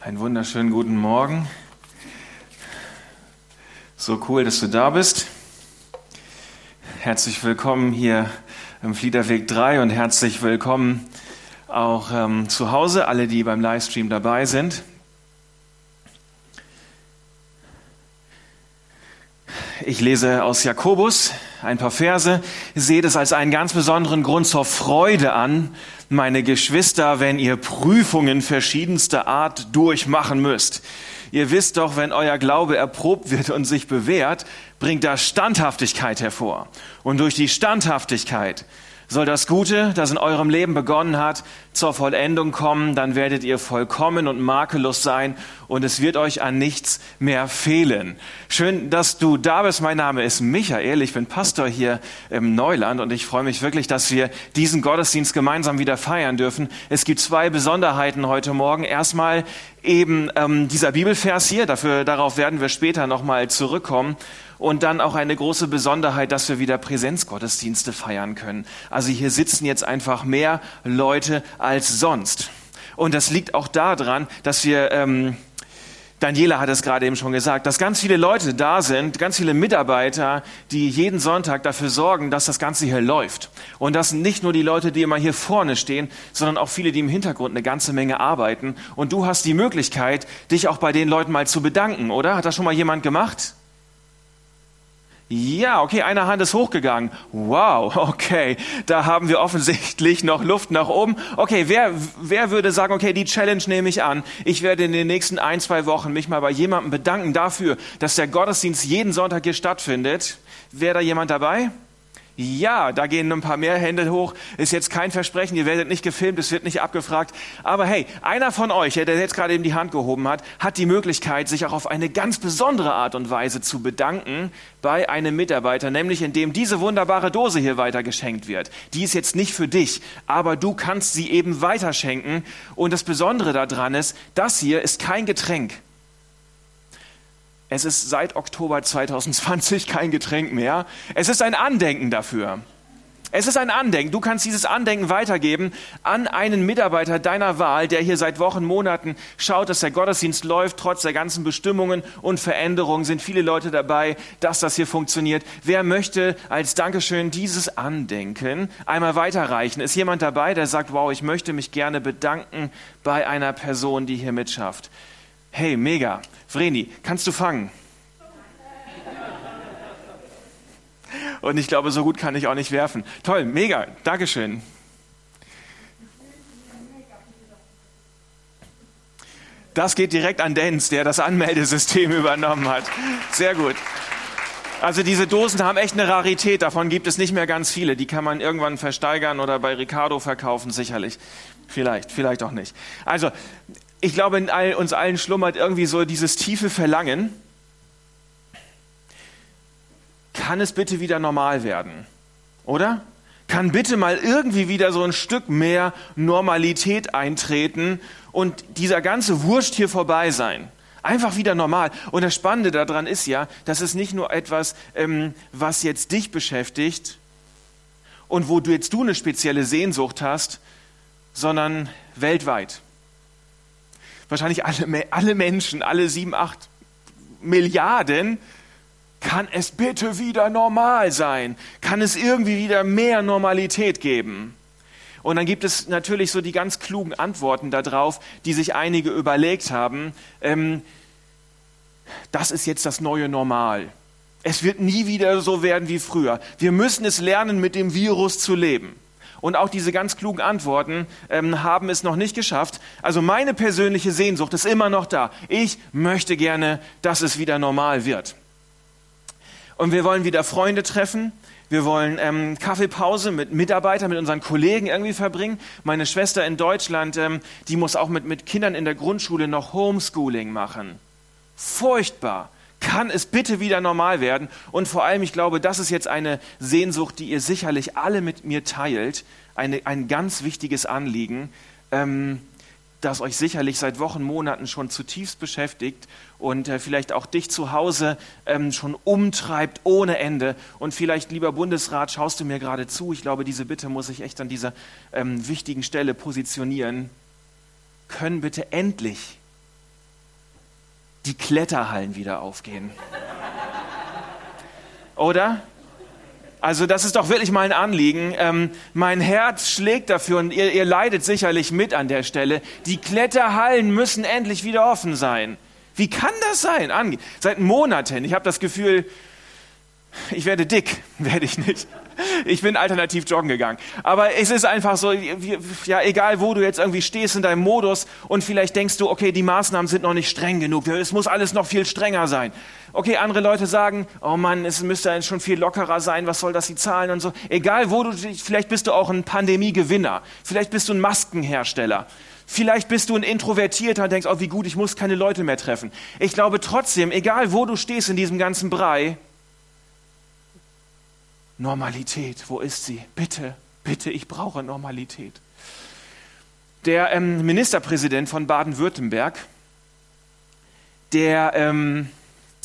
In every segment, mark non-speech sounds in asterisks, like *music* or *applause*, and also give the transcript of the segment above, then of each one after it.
Einen wunderschönen guten Morgen. So cool, dass du da bist. Herzlich willkommen hier im Fliederweg 3 und herzlich willkommen auch ähm, zu Hause, alle, die beim Livestream dabei sind. Ich lese aus Jakobus ein paar Verse, seht es als einen ganz besonderen Grund zur Freude an, meine Geschwister, wenn ihr Prüfungen verschiedenster Art durchmachen müsst. Ihr wisst doch, wenn euer Glaube erprobt wird und sich bewährt, bringt das Standhaftigkeit hervor. Und durch die Standhaftigkeit soll das Gute, das in eurem Leben begonnen hat, zur Vollendung kommen, dann werdet ihr vollkommen und makellos sein und es wird euch an nichts mehr fehlen. Schön, dass du da bist. Mein Name ist Michael. Ich bin Pastor hier im Neuland und ich freue mich wirklich, dass wir diesen Gottesdienst gemeinsam wieder feiern dürfen. Es gibt zwei Besonderheiten heute Morgen. Erstmal eben ähm, dieser Bibelvers hier. Dafür, darauf werden wir später nochmal zurückkommen. Und dann auch eine große Besonderheit, dass wir wieder Präsenzgottesdienste feiern können. Also hier sitzen jetzt einfach mehr Leute als sonst. Und das liegt auch daran, dass wir, ähm, Daniela hat es gerade eben schon gesagt, dass ganz viele Leute da sind, ganz viele Mitarbeiter, die jeden Sonntag dafür sorgen, dass das Ganze hier läuft. Und das sind nicht nur die Leute, die immer hier vorne stehen, sondern auch viele, die im Hintergrund eine ganze Menge arbeiten. Und du hast die Möglichkeit, dich auch bei den Leuten mal zu bedanken, oder? Hat das schon mal jemand gemacht? Ja, okay, eine Hand ist hochgegangen. Wow, *laughs* okay, da haben wir offensichtlich noch Luft nach oben. Okay, wer, wer würde sagen, okay, die Challenge nehme ich an. Ich werde in den nächsten ein, zwei Wochen mich mal bei jemandem bedanken dafür, dass der Gottesdienst jeden Sonntag hier stattfindet. Wäre da jemand dabei? Ja, da gehen ein paar mehr Hände hoch. Ist jetzt kein Versprechen, ihr werdet nicht gefilmt, es wird nicht abgefragt. Aber hey, einer von euch, der jetzt gerade eben die Hand gehoben hat, hat die Möglichkeit, sich auch auf eine ganz besondere Art und Weise zu bedanken bei einem Mitarbeiter, nämlich indem diese wunderbare Dose hier weitergeschenkt wird. Die ist jetzt nicht für dich, aber du kannst sie eben weiterschenken. Und das Besondere daran ist, das hier ist kein Getränk. Es ist seit Oktober 2020 kein Getränk mehr. Es ist ein Andenken dafür. Es ist ein Andenken. Du kannst dieses Andenken weitergeben an einen Mitarbeiter deiner Wahl, der hier seit Wochen, Monaten schaut, dass der Gottesdienst läuft. Trotz der ganzen Bestimmungen und Veränderungen sind viele Leute dabei, dass das hier funktioniert. Wer möchte als Dankeschön dieses Andenken einmal weiterreichen? Ist jemand dabei, der sagt, wow, ich möchte mich gerne bedanken bei einer Person, die hier mitschafft? Hey, mega. Vreni, kannst du fangen? Und ich glaube, so gut kann ich auch nicht werfen. Toll, mega, Dankeschön. Das geht direkt an Denz, der das Anmeldesystem *laughs* übernommen hat. Sehr gut. Also diese Dosen haben echt eine Rarität, davon gibt es nicht mehr ganz viele. Die kann man irgendwann versteigern oder bei Ricardo verkaufen, sicherlich. Vielleicht, vielleicht auch nicht. Also ich glaube, in all, uns allen schlummert irgendwie so dieses tiefe Verlangen. Kann es bitte wieder normal werden? Oder? Kann bitte mal irgendwie wieder so ein Stück mehr Normalität eintreten und dieser ganze Wurst hier vorbei sein? Einfach wieder normal. Und das Spannende daran ist ja, dass es nicht nur etwas, ähm, was jetzt dich beschäftigt und wo du jetzt du eine spezielle Sehnsucht hast, sondern weltweit wahrscheinlich alle, alle Menschen, alle sieben, acht Milliarden, kann es bitte wieder normal sein? Kann es irgendwie wieder mehr Normalität geben? Und dann gibt es natürlich so die ganz klugen Antworten darauf, die sich einige überlegt haben. Ähm, das ist jetzt das neue Normal. Es wird nie wieder so werden wie früher. Wir müssen es lernen, mit dem Virus zu leben. Und auch diese ganz klugen Antworten ähm, haben es noch nicht geschafft. Also meine persönliche Sehnsucht ist immer noch da. Ich möchte gerne, dass es wieder normal wird. Und wir wollen wieder Freunde treffen. Wir wollen ähm, Kaffeepause mit Mitarbeitern, mit unseren Kollegen irgendwie verbringen. Meine Schwester in Deutschland, ähm, die muss auch mit, mit Kindern in der Grundschule noch Homeschooling machen. Furchtbar kann es bitte wieder normal werden? Und vor allem, ich glaube, das ist jetzt eine Sehnsucht, die ihr sicherlich alle mit mir teilt, eine, ein ganz wichtiges Anliegen, ähm, das euch sicherlich seit Wochen, Monaten schon zutiefst beschäftigt und äh, vielleicht auch dich zu Hause ähm, schon umtreibt ohne Ende. Und vielleicht, lieber Bundesrat, schaust du mir gerade zu. Ich glaube, diese Bitte muss ich echt an dieser ähm, wichtigen Stelle positionieren. Können bitte endlich die Kletterhallen wieder aufgehen. Oder? Also das ist doch wirklich mal ein Anliegen. Ähm, mein Herz schlägt dafür und ihr, ihr leidet sicherlich mit an der Stelle. Die Kletterhallen müssen endlich wieder offen sein. Wie kann das sein? Ange Seit Monaten. Ich habe das Gefühl, ich werde dick, *laughs* werde ich nicht. Ich bin alternativ joggen gegangen. Aber es ist einfach so, ja, egal wo du jetzt irgendwie stehst in deinem Modus und vielleicht denkst du, okay, die Maßnahmen sind noch nicht streng genug. Es muss alles noch viel strenger sein. Okay, andere Leute sagen, oh Mann, es müsste schon viel lockerer sein. Was soll das, die Zahlen und so. Egal wo du, vielleicht bist du auch ein Pandemiegewinner. Vielleicht bist du ein Maskenhersteller. Vielleicht bist du ein Introvertierter und denkst, oh, wie gut, ich muss keine Leute mehr treffen. Ich glaube trotzdem, egal wo du stehst in diesem ganzen Brei, Normalität, wo ist sie? Bitte, bitte, ich brauche Normalität. Der ähm, Ministerpräsident von Baden-Württemberg, der ähm,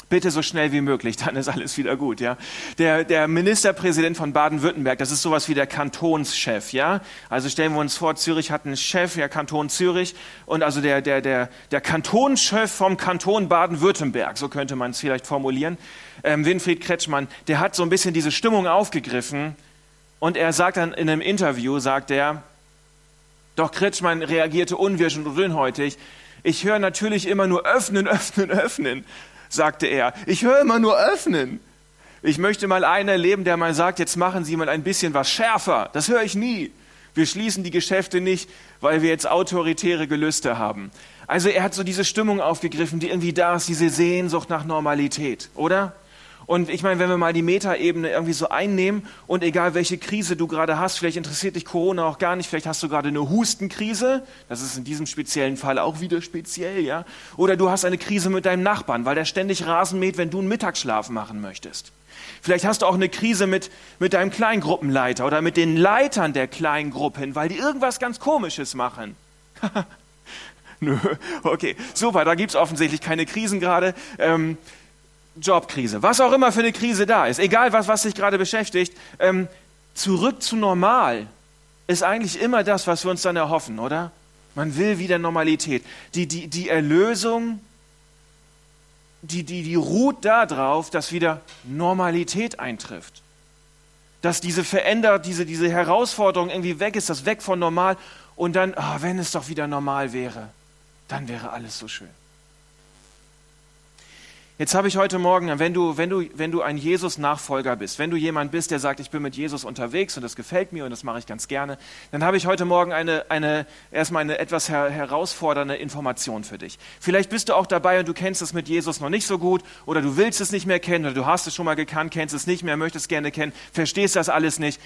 bitte so schnell wie möglich, *laughs* dann ist alles wieder gut, ja. Der, der Ministerpräsident von Baden-Württemberg, das ist sowas wie der Kantonschef, ja. Also stellen wir uns vor, Zürich hat einen Chef, ja, Kanton Zürich, und also der, der, der, der Kantonschef vom Kanton Baden-Württemberg, so könnte man es vielleicht formulieren, ähm, Winfried Kretschmann, der hat so ein bisschen diese Stimmung aufgegriffen, und er sagt dann in einem Interview, sagt er, doch Kretschmann reagierte unwirsch und dünnhäutig, ich höre natürlich immer nur öffnen, *laughs* öffnen, öffnen sagte er. Ich höre immer nur öffnen. Ich möchte mal einen erleben, der mal sagt, jetzt machen Sie mal ein bisschen was schärfer. Das höre ich nie. Wir schließen die Geschäfte nicht, weil wir jetzt autoritäre Gelüste haben. Also er hat so diese Stimmung aufgegriffen, die irgendwie da ist, diese Sehnsucht nach Normalität, oder? Und ich meine, wenn wir mal die Metaebene irgendwie so einnehmen und egal welche Krise du gerade hast, vielleicht interessiert dich Corona auch gar nicht, vielleicht hast du gerade eine Hustenkrise, das ist in diesem speziellen Fall auch wieder speziell, ja? Oder du hast eine Krise mit deinem Nachbarn, weil der ständig Rasen mäht, wenn du einen Mittagsschlaf machen möchtest. Vielleicht hast du auch eine Krise mit, mit deinem Kleingruppenleiter oder mit den Leitern der Kleingruppen, weil die irgendwas ganz Komisches machen. *laughs* Nö, okay, super, da gibt's offensichtlich keine Krisen gerade. Ähm, Jobkrise, was auch immer für eine Krise da ist, egal was, was dich gerade beschäftigt, ähm, zurück zu normal ist eigentlich immer das, was wir uns dann erhoffen, oder? Man will wieder Normalität. Die, die, die Erlösung, die, die, die ruht darauf, dass wieder Normalität eintrifft. Dass diese verändert, diese, diese Herausforderung irgendwie weg ist, das weg von normal und dann, oh, wenn es doch wieder normal wäre, dann wäre alles so schön. Jetzt habe ich heute Morgen, wenn du, wenn du, wenn du ein Jesus-Nachfolger bist, wenn du jemand bist, der sagt, ich bin mit Jesus unterwegs und das gefällt mir und das mache ich ganz gerne, dann habe ich heute Morgen eine, eine, erstmal eine etwas her herausfordernde Information für dich. Vielleicht bist du auch dabei und du kennst es mit Jesus noch nicht so gut oder du willst es nicht mehr kennen oder du hast es schon mal gekannt, kennst es nicht mehr, möchtest gerne kennen, verstehst das alles nicht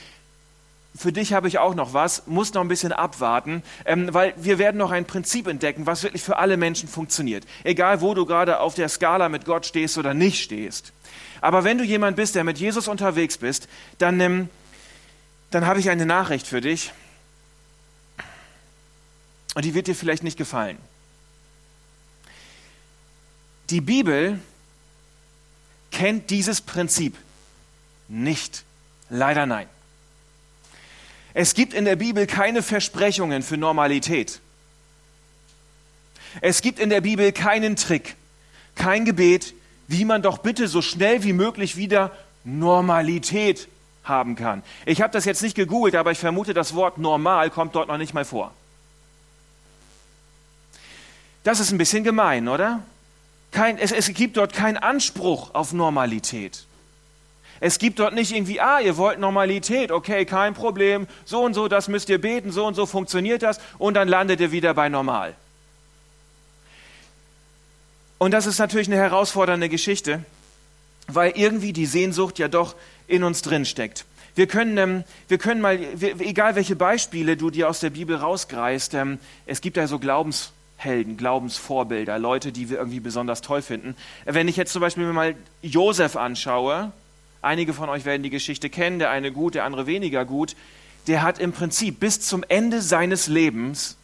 für dich habe ich auch noch was, muss noch ein bisschen abwarten, ähm, weil wir werden noch ein Prinzip entdecken, was wirklich für alle Menschen funktioniert. Egal, wo du gerade auf der Skala mit Gott stehst oder nicht stehst. Aber wenn du jemand bist, der mit Jesus unterwegs bist, dann, ähm, dann habe ich eine Nachricht für dich. Und die wird dir vielleicht nicht gefallen. Die Bibel kennt dieses Prinzip nicht. Leider nein. Es gibt in der Bibel keine Versprechungen für Normalität. Es gibt in der Bibel keinen Trick, kein Gebet, wie man doch bitte so schnell wie möglich wieder Normalität haben kann. Ich habe das jetzt nicht gegoogelt, aber ich vermute, das Wort normal kommt dort noch nicht mal vor. Das ist ein bisschen gemein, oder? Kein, es, es gibt dort keinen Anspruch auf Normalität. Es gibt dort nicht irgendwie, ah, ihr wollt Normalität, okay, kein Problem, so und so, das müsst ihr beten, so und so funktioniert das und dann landet ihr wieder bei normal. Und das ist natürlich eine herausfordernde Geschichte, weil irgendwie die Sehnsucht ja doch in uns drin steckt. Wir können, ähm, wir können mal, egal welche Beispiele du dir aus der Bibel rausgreifst, ähm, es gibt ja so Glaubenshelden, Glaubensvorbilder, Leute, die wir irgendwie besonders toll finden. Wenn ich jetzt zum Beispiel mal Josef anschaue, Einige von euch werden die Geschichte kennen, der eine gut, der andere weniger gut. Der hat im Prinzip bis zum Ende seines Lebens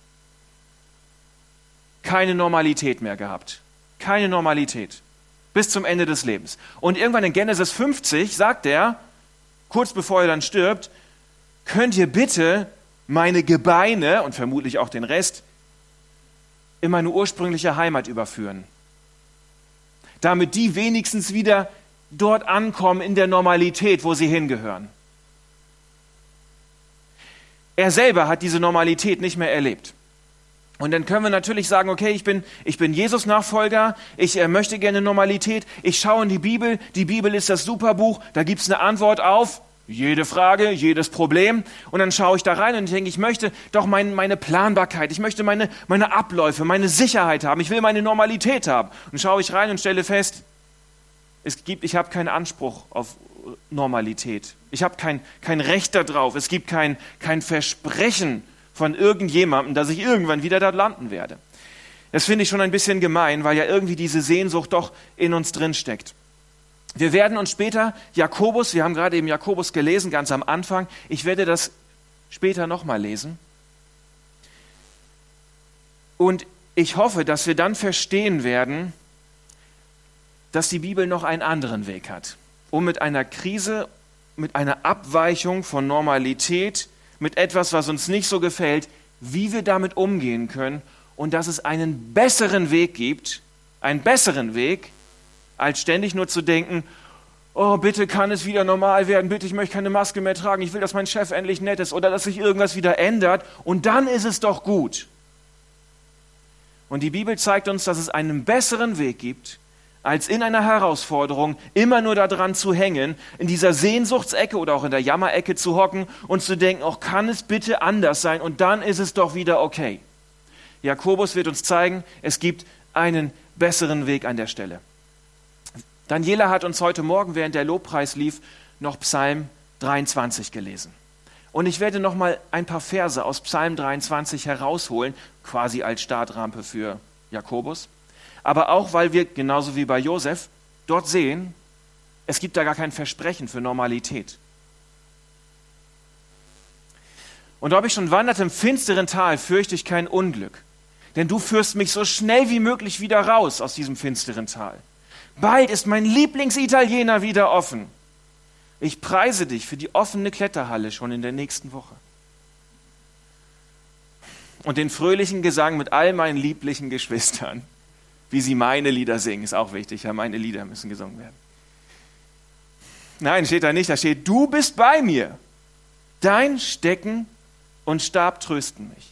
keine Normalität mehr gehabt. Keine Normalität. Bis zum Ende des Lebens. Und irgendwann in Genesis 50 sagt er, kurz bevor er dann stirbt, könnt ihr bitte meine Gebeine und vermutlich auch den Rest in meine ursprüngliche Heimat überführen. damit die wenigstens wieder dort ankommen in der Normalität, wo sie hingehören. Er selber hat diese Normalität nicht mehr erlebt. Und dann können wir natürlich sagen, okay, ich bin, ich bin Jesus-Nachfolger, ich äh, möchte gerne Normalität, ich schaue in die Bibel, die Bibel ist das Superbuch, da gibt's eine Antwort auf jede Frage, jedes Problem. Und dann schaue ich da rein und denke, ich möchte doch mein, meine Planbarkeit, ich möchte meine, meine Abläufe, meine Sicherheit haben, ich will meine Normalität haben. Und schaue ich rein und stelle fest, es gibt, ich habe keinen Anspruch auf Normalität. Ich habe kein, kein Recht darauf. Es gibt kein, kein Versprechen von irgendjemandem, dass ich irgendwann wieder dort landen werde. Das finde ich schon ein bisschen gemein, weil ja irgendwie diese Sehnsucht doch in uns drin steckt. Wir werden uns später Jakobus, wir haben gerade eben Jakobus gelesen, ganz am Anfang, ich werde das später nochmal lesen. Und ich hoffe, dass wir dann verstehen werden, dass die Bibel noch einen anderen Weg hat, um mit einer Krise, mit einer Abweichung von Normalität, mit etwas, was uns nicht so gefällt, wie wir damit umgehen können und dass es einen besseren Weg gibt, einen besseren Weg, als ständig nur zu denken, oh, bitte kann es wieder normal werden, bitte, ich möchte keine Maske mehr tragen, ich will, dass mein Chef endlich nett ist oder dass sich irgendwas wieder ändert und dann ist es doch gut. Und die Bibel zeigt uns, dass es einen besseren Weg gibt, als in einer Herausforderung immer nur daran zu hängen, in dieser Sehnsuchtsecke oder auch in der Jammerecke zu hocken und zu denken, auch kann es bitte anders sein und dann ist es doch wieder okay. Jakobus wird uns zeigen, es gibt einen besseren Weg an der Stelle. Daniela hat uns heute Morgen, während der Lobpreis lief, noch Psalm 23 gelesen. Und ich werde noch mal ein paar Verse aus Psalm 23 herausholen, quasi als Startrampe für Jakobus aber auch, weil wir, genauso wie bei Josef, dort sehen, es gibt da gar kein Versprechen für Normalität. Und ob ich schon wandert im finsteren Tal, fürchte ich kein Unglück. Denn du führst mich so schnell wie möglich wieder raus aus diesem finsteren Tal. Bald ist mein Lieblingsitaliener wieder offen. Ich preise dich für die offene Kletterhalle schon in der nächsten Woche. Und den fröhlichen Gesang mit all meinen lieblichen Geschwistern wie sie meine Lieder singen, ist auch wichtig. Ja, meine Lieder müssen gesungen werden. Nein, steht da nicht. Da steht, du bist bei mir. Dein Stecken und Stab trösten mich.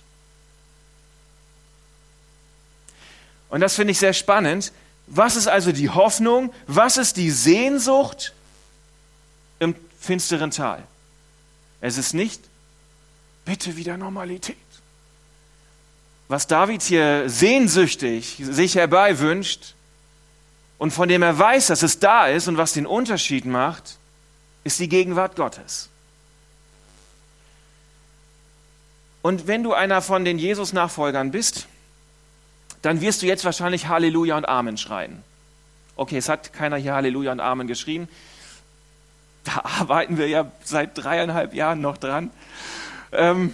Und das finde ich sehr spannend. Was ist also die Hoffnung? Was ist die Sehnsucht im finsteren Tal? Es ist nicht, bitte wieder Normalität was David hier sehnsüchtig sich herbeiwünscht und von dem er weiß, dass es da ist und was den Unterschied macht, ist die Gegenwart Gottes. Und wenn du einer von den Jesus-Nachfolgern bist, dann wirst du jetzt wahrscheinlich Halleluja und Amen schreien. Okay, es hat keiner hier Halleluja und Amen geschrien. Da *laughs* arbeiten wir ja seit dreieinhalb Jahren noch dran. Ähm,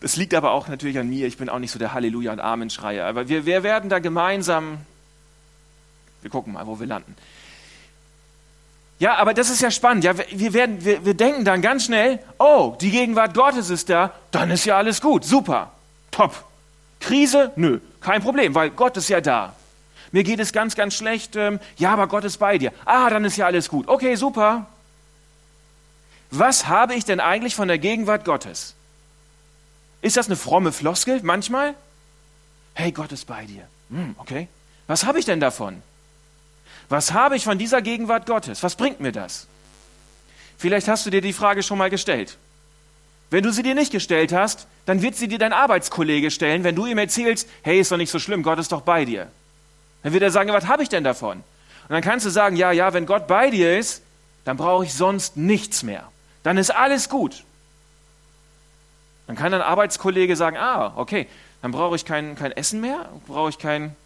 das liegt aber auch natürlich an mir. Ich bin auch nicht so der Halleluja und Amen-Schreier. Aber wir, wir werden da gemeinsam, wir gucken mal, wo wir landen. Ja, aber das ist ja spannend. Ja, wir, werden, wir, wir denken dann ganz schnell, oh, die Gegenwart Gottes ist da, dann ist ja alles gut, super, top. Krise? Nö, kein Problem, weil Gott ist ja da. Mir geht es ganz, ganz schlecht. Ähm, ja, aber Gott ist bei dir. Ah, dann ist ja alles gut. Okay, super. Was habe ich denn eigentlich von der Gegenwart Gottes? Ist das eine fromme Floskel manchmal? Hey, Gott ist bei dir. Hm, okay. Was habe ich denn davon? Was habe ich von dieser Gegenwart Gottes? Was bringt mir das? Vielleicht hast du dir die Frage schon mal gestellt. Wenn du sie dir nicht gestellt hast, dann wird sie dir dein Arbeitskollege stellen, wenn du ihm erzählst, hey, ist doch nicht so schlimm, Gott ist doch bei dir. Dann wird er sagen, was habe ich denn davon? Und dann kannst du sagen, ja, ja, wenn Gott bei dir ist, dann brauche ich sonst nichts mehr. Dann ist alles gut. Dann kann ein Arbeitskollege sagen, ah, okay, dann brauche ich kein, kein Essen mehr, brauche ich kein,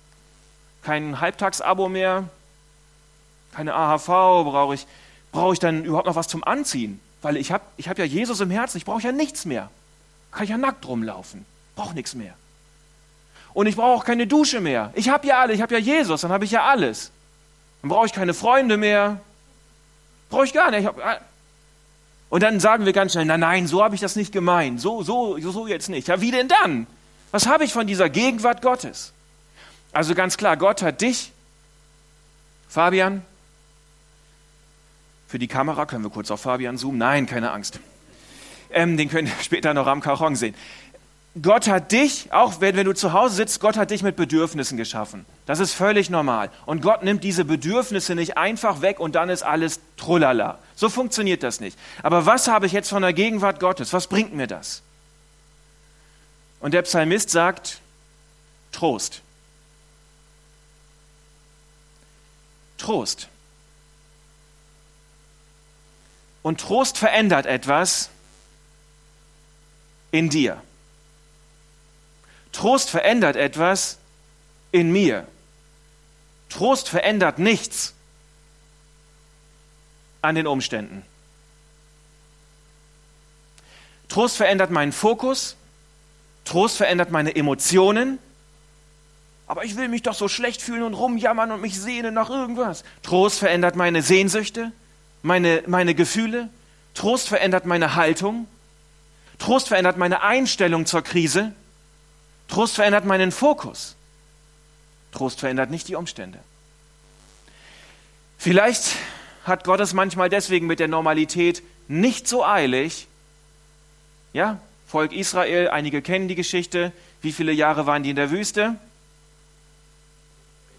kein Halbtagsabo mehr, keine AHV, brauche ich, brauche ich dann überhaupt noch was zum Anziehen? Weil ich habe ich hab ja Jesus im Herzen, ich brauche ja nichts mehr. Kann ich ja nackt rumlaufen, brauche nichts mehr. Und ich brauche auch keine Dusche mehr. Ich habe ja alles, ich habe ja Jesus, dann habe ich ja alles. Dann brauche ich keine Freunde mehr. Brauche ich gar nicht. Ich hab, und dann sagen wir ganz schnell, nein, nein, so habe ich das nicht gemeint, so, so, so jetzt nicht. Ja, wie denn dann? Was habe ich von dieser Gegenwart Gottes? Also ganz klar, Gott hat dich, Fabian, für die Kamera können wir kurz auf Fabian zoomen. Nein, keine Angst. Ähm, den könnt ihr *laughs* später noch am Cajon sehen. Gott hat dich, auch wenn, wenn du zu Hause sitzt, Gott hat dich mit Bedürfnissen geschaffen. Das ist völlig normal. Und Gott nimmt diese Bedürfnisse nicht einfach weg und dann ist alles trullala. So funktioniert das nicht. Aber was habe ich jetzt von der Gegenwart Gottes? Was bringt mir das? Und der Psalmist sagt, Trost. Trost. Und Trost verändert etwas in dir. Trost verändert etwas in mir. Trost verändert nichts an den Umständen. Trost verändert meinen Fokus. Trost verändert meine Emotionen. Aber ich will mich doch so schlecht fühlen und rumjammern und mich sehnen nach irgendwas. Trost verändert meine Sehnsüchte, meine, meine Gefühle. Trost verändert meine Haltung. Trost verändert meine Einstellung zur Krise. Trost verändert meinen Fokus. Trost verändert nicht die Umstände. Vielleicht hat Gott es manchmal deswegen mit der Normalität nicht so eilig. Ja, Volk Israel, einige kennen die Geschichte. Wie viele Jahre waren die in der Wüste?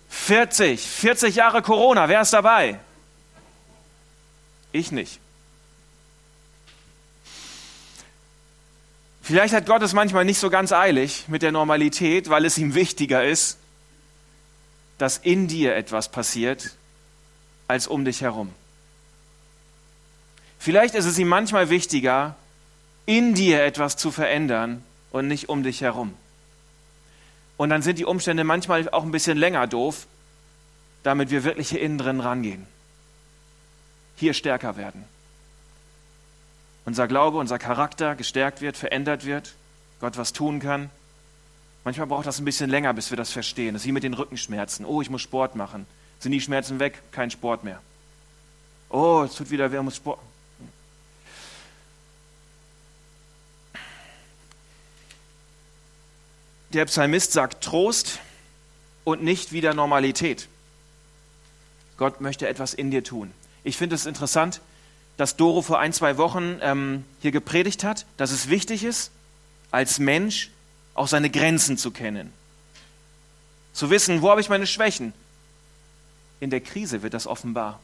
40. 40 Jahre Corona. Wer ist dabei? Ich nicht. Vielleicht hat Gott es manchmal nicht so ganz eilig mit der Normalität, weil es ihm wichtiger ist, dass in dir etwas passiert, als um dich herum. Vielleicht ist es ihm manchmal wichtiger, in dir etwas zu verändern und nicht um dich herum. Und dann sind die Umstände manchmal auch ein bisschen länger doof, damit wir wirklich hier innen drin rangehen. Hier stärker werden unser Glaube, unser Charakter gestärkt wird, verändert wird, Gott was tun kann. Manchmal braucht das ein bisschen länger, bis wir das verstehen. Das ist wie mit den Rückenschmerzen. Oh, ich muss Sport machen. Sind die Schmerzen weg? Kein Sport mehr. Oh, es tut wieder weh, muss Sport. Der Psalmist sagt Trost und nicht wieder Normalität. Gott möchte etwas in dir tun. Ich finde es interessant, dass Doro vor ein, zwei Wochen ähm, hier gepredigt hat, dass es wichtig ist, als Mensch auch seine Grenzen zu kennen. Zu wissen, wo habe ich meine Schwächen? In der Krise wird das offenbar.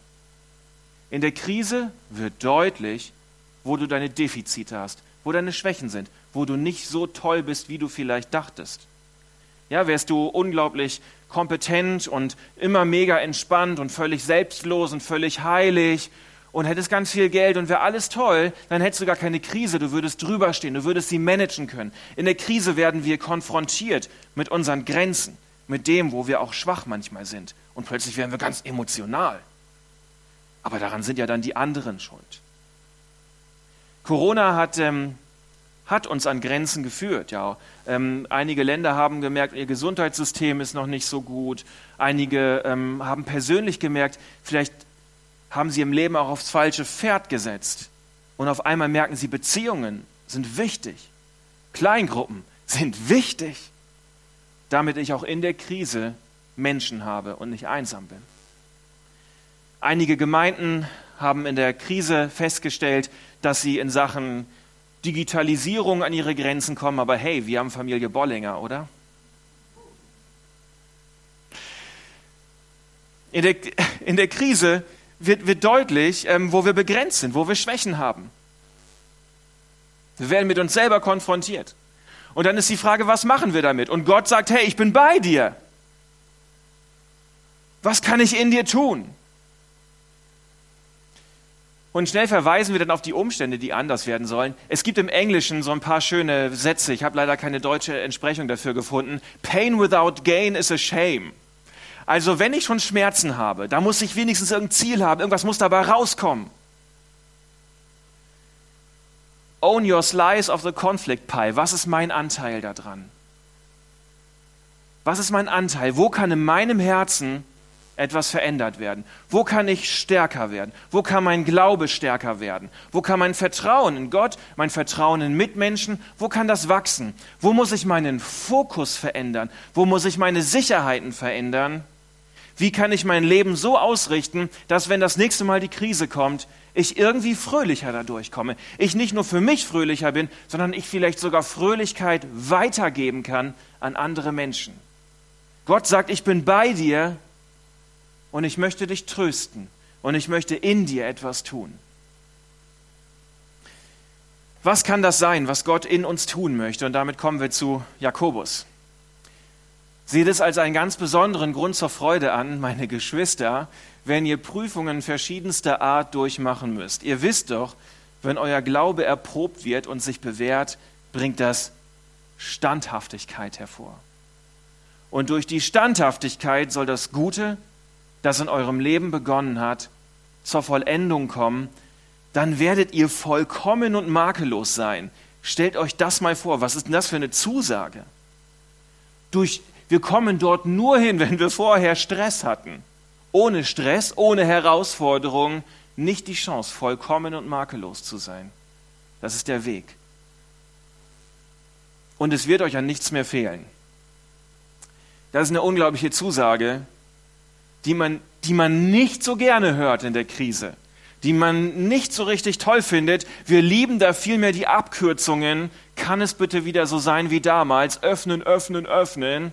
In der Krise wird deutlich, wo du deine Defizite hast, wo deine Schwächen sind, wo du nicht so toll bist, wie du vielleicht dachtest. Ja, wärst du unglaublich kompetent und immer mega entspannt und völlig selbstlos und völlig heilig und hättest ganz viel Geld und wäre alles toll, dann hättest du gar keine Krise, du würdest drüber stehen, du würdest sie managen können. In der Krise werden wir konfrontiert mit unseren Grenzen, mit dem, wo wir auch schwach manchmal sind. Und plötzlich werden wir ganz emotional. Aber daran sind ja dann die anderen schuld. Corona hat, ähm, hat uns an Grenzen geführt. Ja. Ähm, einige Länder haben gemerkt, ihr Gesundheitssystem ist noch nicht so gut. Einige ähm, haben persönlich gemerkt, vielleicht haben sie im Leben auch aufs falsche Pferd gesetzt. Und auf einmal merken sie, Beziehungen sind wichtig. Kleingruppen sind wichtig, damit ich auch in der Krise Menschen habe und nicht einsam bin. Einige Gemeinden haben in der Krise festgestellt, dass sie in Sachen Digitalisierung an ihre Grenzen kommen, aber hey, wir haben Familie Bollinger, oder? In der, in der Krise wird, wird deutlich, ähm, wo wir begrenzt sind, wo wir Schwächen haben. Wir werden mit uns selber konfrontiert. Und dann ist die Frage, was machen wir damit? Und Gott sagt, hey, ich bin bei dir. Was kann ich in dir tun? Und schnell verweisen wir dann auf die Umstände, die anders werden sollen. Es gibt im Englischen so ein paar schöne Sätze. Ich habe leider keine deutsche Entsprechung dafür gefunden. Pain without gain is a shame. Also wenn ich schon Schmerzen habe, da muss ich wenigstens irgendein Ziel haben, irgendwas muss dabei rauskommen. Own your slice of the conflict pie. Was ist mein Anteil daran? Was ist mein Anteil? Wo kann in meinem Herzen etwas verändert werden? Wo kann ich stärker werden? Wo kann mein Glaube stärker werden? Wo kann mein Vertrauen in Gott, mein Vertrauen in Mitmenschen, wo kann das wachsen? Wo muss ich meinen Fokus verändern? Wo muss ich meine Sicherheiten verändern? Wie kann ich mein Leben so ausrichten, dass wenn das nächste Mal die Krise kommt, ich irgendwie fröhlicher dadurch komme? Ich nicht nur für mich fröhlicher bin, sondern ich vielleicht sogar Fröhlichkeit weitergeben kann an andere Menschen. Gott sagt, ich bin bei dir und ich möchte dich trösten und ich möchte in dir etwas tun. Was kann das sein, was Gott in uns tun möchte? Und damit kommen wir zu Jakobus. Seht es als einen ganz besonderen Grund zur Freude an, meine Geschwister, wenn ihr Prüfungen verschiedenster Art durchmachen müsst. Ihr wisst doch, wenn euer Glaube erprobt wird und sich bewährt, bringt das Standhaftigkeit hervor. Und durch die Standhaftigkeit soll das Gute, das in eurem Leben begonnen hat, zur Vollendung kommen, dann werdet ihr vollkommen und makellos sein. Stellt euch das mal vor, was ist denn das für eine Zusage? Durch, wir kommen dort nur hin, wenn wir vorher Stress hatten. Ohne Stress, ohne Herausforderung, nicht die Chance, vollkommen und makellos zu sein. Das ist der Weg. Und es wird euch an nichts mehr fehlen. Das ist eine unglaubliche Zusage, die man, die man nicht so gerne hört in der Krise, die man nicht so richtig toll findet. Wir lieben da vielmehr die Abkürzungen. Kann es bitte wieder so sein wie damals? Öffnen, öffnen, öffnen.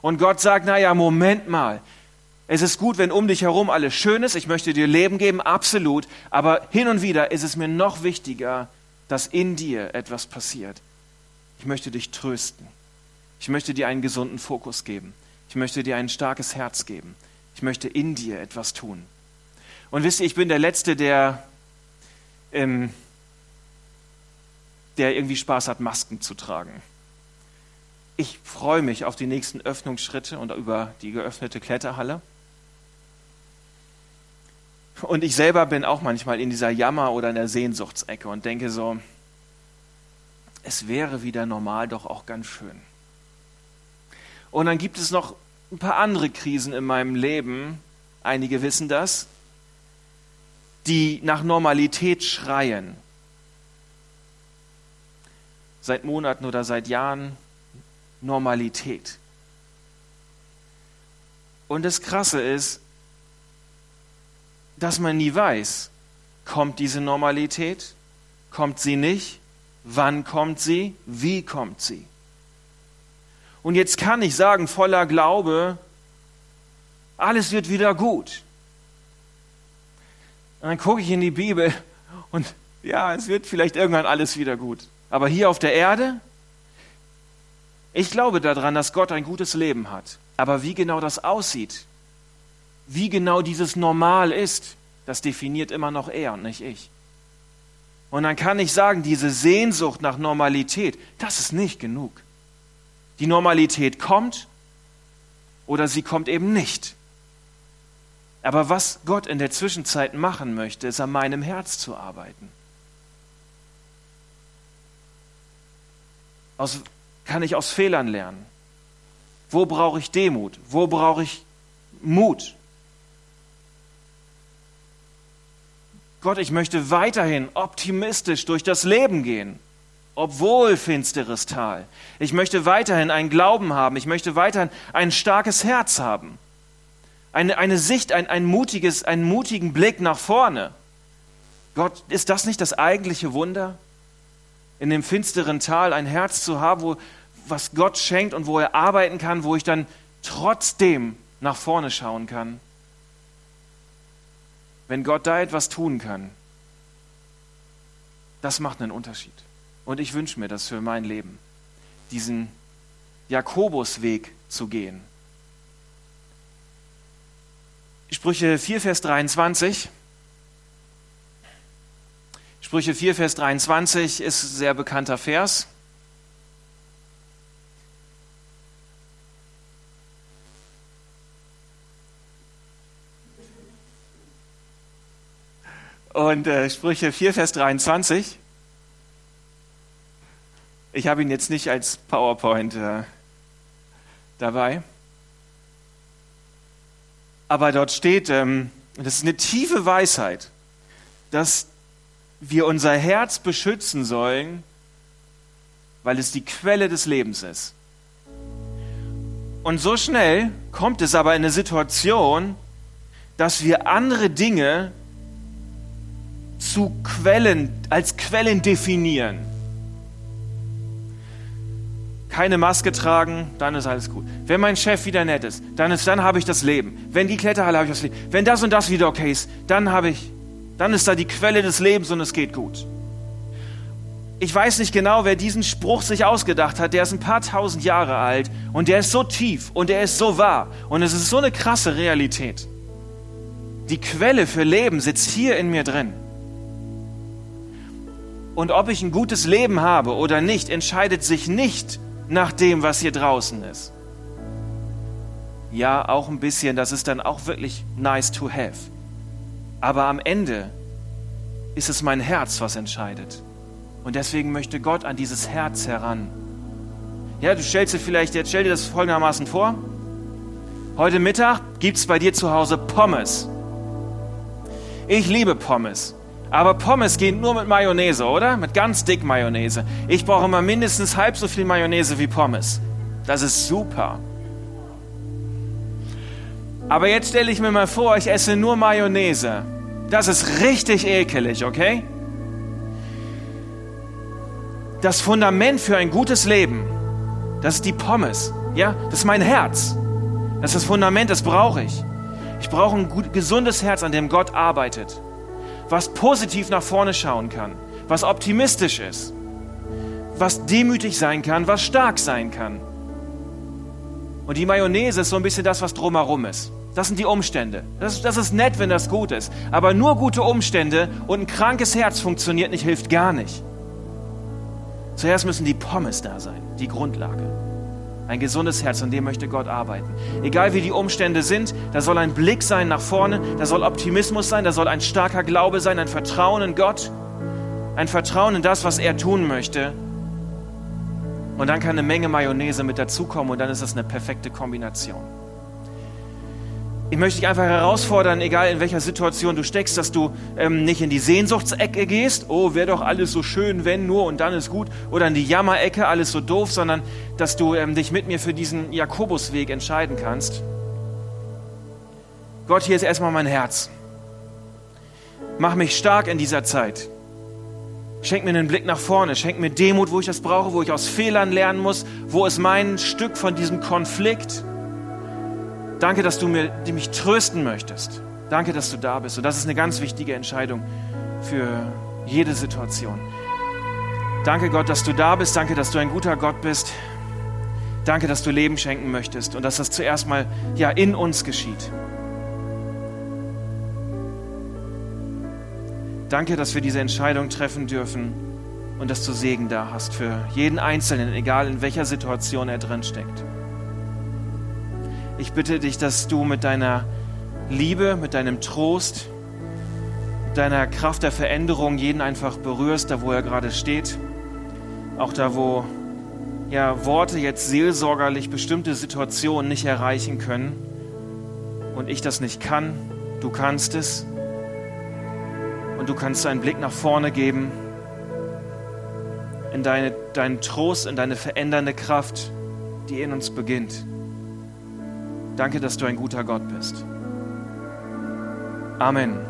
Und Gott sagt, naja, Moment mal. Es ist gut, wenn um dich herum alles schön ist. Ich möchte dir Leben geben, absolut. Aber hin und wieder ist es mir noch wichtiger, dass in dir etwas passiert. Ich möchte dich trösten. Ich möchte dir einen gesunden Fokus geben. Ich möchte dir ein starkes Herz geben. Ich möchte in dir etwas tun. Und wisst ihr, ich bin der Letzte, der, ähm, der irgendwie Spaß hat, Masken zu tragen. Ich freue mich auf die nächsten Öffnungsschritte und über die geöffnete Kletterhalle. Und ich selber bin auch manchmal in dieser Jammer- oder in der Sehnsuchtsecke und denke so, es wäre wieder normal doch auch ganz schön. Und dann gibt es noch ein paar andere Krisen in meinem Leben, einige wissen das, die nach Normalität schreien. Seit Monaten oder seit Jahren Normalität. Und das Krasse ist, dass man nie weiß, kommt diese Normalität, kommt sie nicht, wann kommt sie, wie kommt sie. Und jetzt kann ich sagen, voller Glaube, alles wird wieder gut. Und dann gucke ich in die Bibel und ja, es wird vielleicht irgendwann alles wieder gut. Aber hier auf der Erde, ich glaube daran, dass Gott ein gutes Leben hat. Aber wie genau das aussieht, wie genau dieses Normal ist, das definiert immer noch er und nicht ich. Und dann kann ich sagen, diese Sehnsucht nach Normalität, das ist nicht genug. Die Normalität kommt oder sie kommt eben nicht. Aber was Gott in der Zwischenzeit machen möchte, ist an meinem Herz zu arbeiten. Aus, kann ich aus Fehlern lernen? Wo brauche ich Demut? Wo brauche ich Mut? Gott, ich möchte weiterhin optimistisch durch das Leben gehen obwohl finsteres Tal. Ich möchte weiterhin einen Glauben haben. Ich möchte weiterhin ein starkes Herz haben. Eine, eine Sicht, ein, ein mutiges, einen mutigen Blick nach vorne. Gott, ist das nicht das eigentliche Wunder? In dem finsteren Tal ein Herz zu haben, wo, was Gott schenkt und wo er arbeiten kann, wo ich dann trotzdem nach vorne schauen kann. Wenn Gott da etwas tun kann, das macht einen Unterschied. Und ich wünsche mir das für mein Leben, diesen Jakobusweg zu gehen. Sprüche 4, Vers 23. Sprüche 4, Vers 23 ist ein sehr bekannter Vers. Und äh, Sprüche 4, Vers 23 ich habe ihn jetzt nicht als PowerPoint äh, dabei. Aber dort steht, ähm, das ist eine tiefe Weisheit, dass wir unser Herz beschützen sollen, weil es die Quelle des Lebens ist. Und so schnell kommt es aber in eine Situation, dass wir andere Dinge zu Quellen, als Quellen definieren. Keine Maske tragen, dann ist alles gut. Wenn mein Chef wieder nett ist, dann, ist, dann habe ich das Leben. Wenn die Kletterhalle habe ich das Leben. Wenn das und das wieder okay ist, dann habe ich, dann ist da die Quelle des Lebens und es geht gut. Ich weiß nicht genau, wer diesen Spruch sich ausgedacht hat. Der ist ein paar tausend Jahre alt und der ist so tief und der ist so wahr und es ist so eine krasse Realität. Die Quelle für Leben sitzt hier in mir drin. Und ob ich ein gutes Leben habe oder nicht, entscheidet sich nicht nach dem, was hier draußen ist. Ja, auch ein bisschen, das ist dann auch wirklich nice to have. Aber am Ende ist es mein Herz, was entscheidet. Und deswegen möchte Gott an dieses Herz heran. Ja, du stellst dir vielleicht, jetzt stell dir das folgendermaßen vor. Heute Mittag gibt es bei dir zu Hause Pommes. Ich liebe Pommes. Aber Pommes gehen nur mit Mayonnaise, oder? Mit ganz dick Mayonnaise. Ich brauche immer mindestens halb so viel Mayonnaise wie Pommes. Das ist super. Aber jetzt stelle ich mir mal vor, ich esse nur Mayonnaise. Das ist richtig ekelig, okay? Das Fundament für ein gutes Leben, das ist die Pommes. Ja, das ist mein Herz. Das ist das Fundament, das brauche ich. Ich brauche ein gut, gesundes Herz, an dem Gott arbeitet was positiv nach vorne schauen kann, was optimistisch ist, was demütig sein kann, was stark sein kann. Und die Mayonnaise ist so ein bisschen das, was drumherum ist. Das sind die Umstände. Das, das ist nett, wenn das gut ist. Aber nur gute Umstände und ein krankes Herz funktioniert nicht, hilft gar nicht. Zuerst müssen die Pommes da sein, die Grundlage. Ein gesundes Herz, an dem möchte Gott arbeiten. Egal wie die Umstände sind, da soll ein Blick sein nach vorne, da soll Optimismus sein, da soll ein starker Glaube sein, ein Vertrauen in Gott, ein Vertrauen in das, was er tun möchte. Und dann kann eine Menge Mayonnaise mit dazukommen und dann ist das eine perfekte Kombination. Ich möchte dich einfach herausfordern, egal in welcher Situation du steckst, dass du ähm, nicht in die Sehnsuchtsecke gehst, oh, wäre doch alles so schön, wenn nur und dann ist gut, oder in die Jammerecke, alles so doof, sondern dass du ähm, dich mit mir für diesen Jakobusweg entscheiden kannst. Gott, hier ist erstmal mein Herz. Mach mich stark in dieser Zeit. Schenk mir einen Blick nach vorne, schenk mir Demut, wo ich das brauche, wo ich aus Fehlern lernen muss, wo ist mein Stück von diesem Konflikt Danke, dass du mir, die mich trösten möchtest. Danke, dass du da bist. Und das ist eine ganz wichtige Entscheidung für jede Situation. Danke, Gott, dass du da bist. Danke, dass du ein guter Gott bist. Danke, dass du Leben schenken möchtest und dass das zuerst mal ja in uns geschieht. Danke, dass wir diese Entscheidung treffen dürfen und dass du Segen da hast für jeden Einzelnen, egal in welcher Situation er drin steckt. Ich bitte dich, dass du mit deiner Liebe, mit deinem Trost, mit deiner Kraft der Veränderung jeden einfach berührst, da wo er gerade steht. Auch da, wo ja, Worte jetzt seelsorgerlich bestimmte Situationen nicht erreichen können und ich das nicht kann. Du kannst es. Und du kannst einen Blick nach vorne geben in deine, deinen Trost, in deine verändernde Kraft, die in uns beginnt. Danke, dass du ein guter Gott bist. Amen.